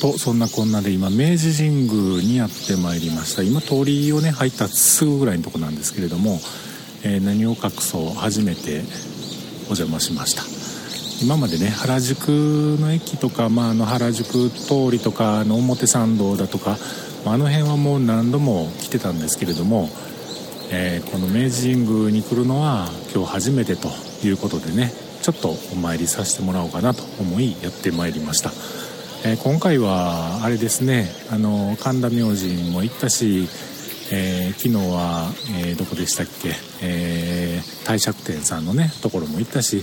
とそんなこんなで今明治神宮にやってまいりました。今通りをね入ったすぐぐらいのとこなんですけれども、えー、何を隠そう初めてお邪魔しました。今までね原宿の駅とか、まあ、あの原宿通りとかの表参道だとか、まあ、あの辺はもう何度も来てたんですけれども、えー、この明治神宮に来るのは今日初めてということでねちょっとお参りさせてもらおうかなと思いやってまいりました。えー、今回はあれですねあの神田明神も行ったし、えー、昨日は、えー、どこでしたっけ、え帝釈天さんのねところも行ったし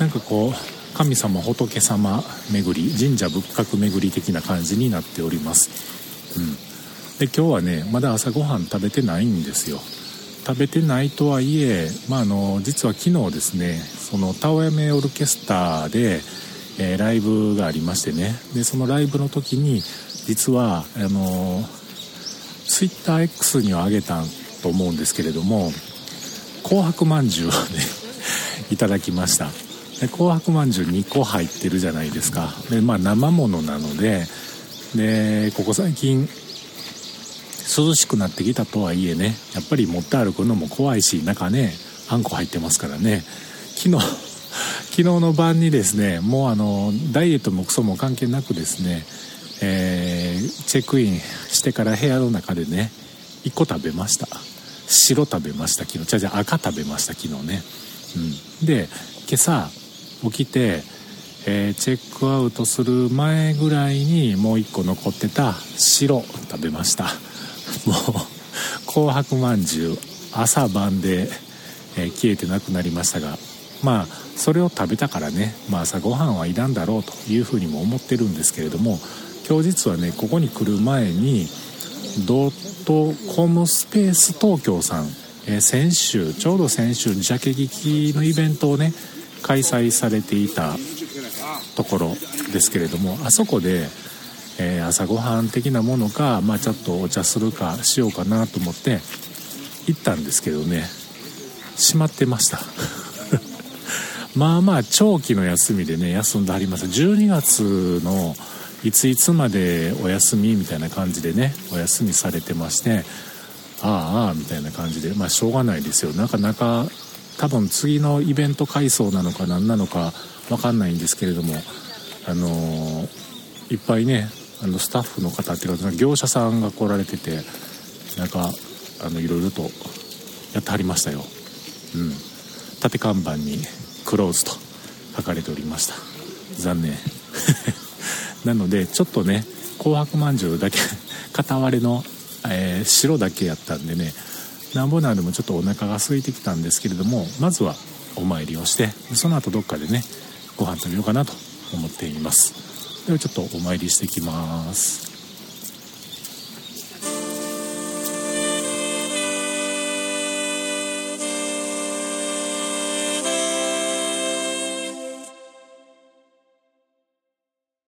なんかこう神様仏様巡り神社仏閣巡り的な感じになっております。うん。で今日はねまだ朝ごはん食べてないんですよ。食べてないとはいえ、まあ、あの実は昨日ですねそのタオヤメオルケスターでえー、ライブがありましてね。でそのライブの時に実はあの TwitterX にはあげたと思うんですけれども紅白まんじゅうをね いただきました。で紅白まんじゅう2個入ってるじゃないですか。でまあ生ものなのででここ最近涼しくなってきたとはいえねやっぱり持って歩くのも怖いし中ねあんこ入ってますからね。昨日昨日の晩にですねもうあのダイエットもクソも関係なくですね、えー、チェックインしてから部屋の中でね1個食べました。白食べました昨日。じゃじゃ赤食べました昨日ね、うん、で今朝起きて、えー、チェックアウトする前ぐらいにもう1個残ってた白食べました。もう紅白まんじゅう朝晩で、えー、消えてなくなりましたがまあそれを食べたからね、まあ、朝ごはんはいらんだろうというふうにも思ってるんですけれども今日実はねここに来る前にドットコムスペース東京さん、えー、先週ちょうど先週ジャケ劇のイベントをね開催されていたところですけれどもあそこで、えー、朝ごはん的なものか、まあ、ちょっとお茶するかしようかなと思って行ったんですけどね閉まってました。まあまあ長期の休みでね休んではります。12月のいついつまでお休みみたいな感じでねお休みされてましてああああみたいな感じでまあしょうがないですよ。なかなか多分次のイベント改装なのか何なのか分かんないんですけれどもあのー、いっぱいねあのスタッフの方っていうか業者さんが来られててなんかあのいろいろとやってはりましたよ。うん。縦看板にクローズと書かれておりました。残念。なのでちょっとね紅白まんじゅうだけ 片割れの、えー、白だけやったんでねなんぼなんでもちょっとお腹が空いてきたんですけれどもまずはお参りをしてその後どっかでねご飯食べようかなと思っています。ではちょっとお参りしてきます。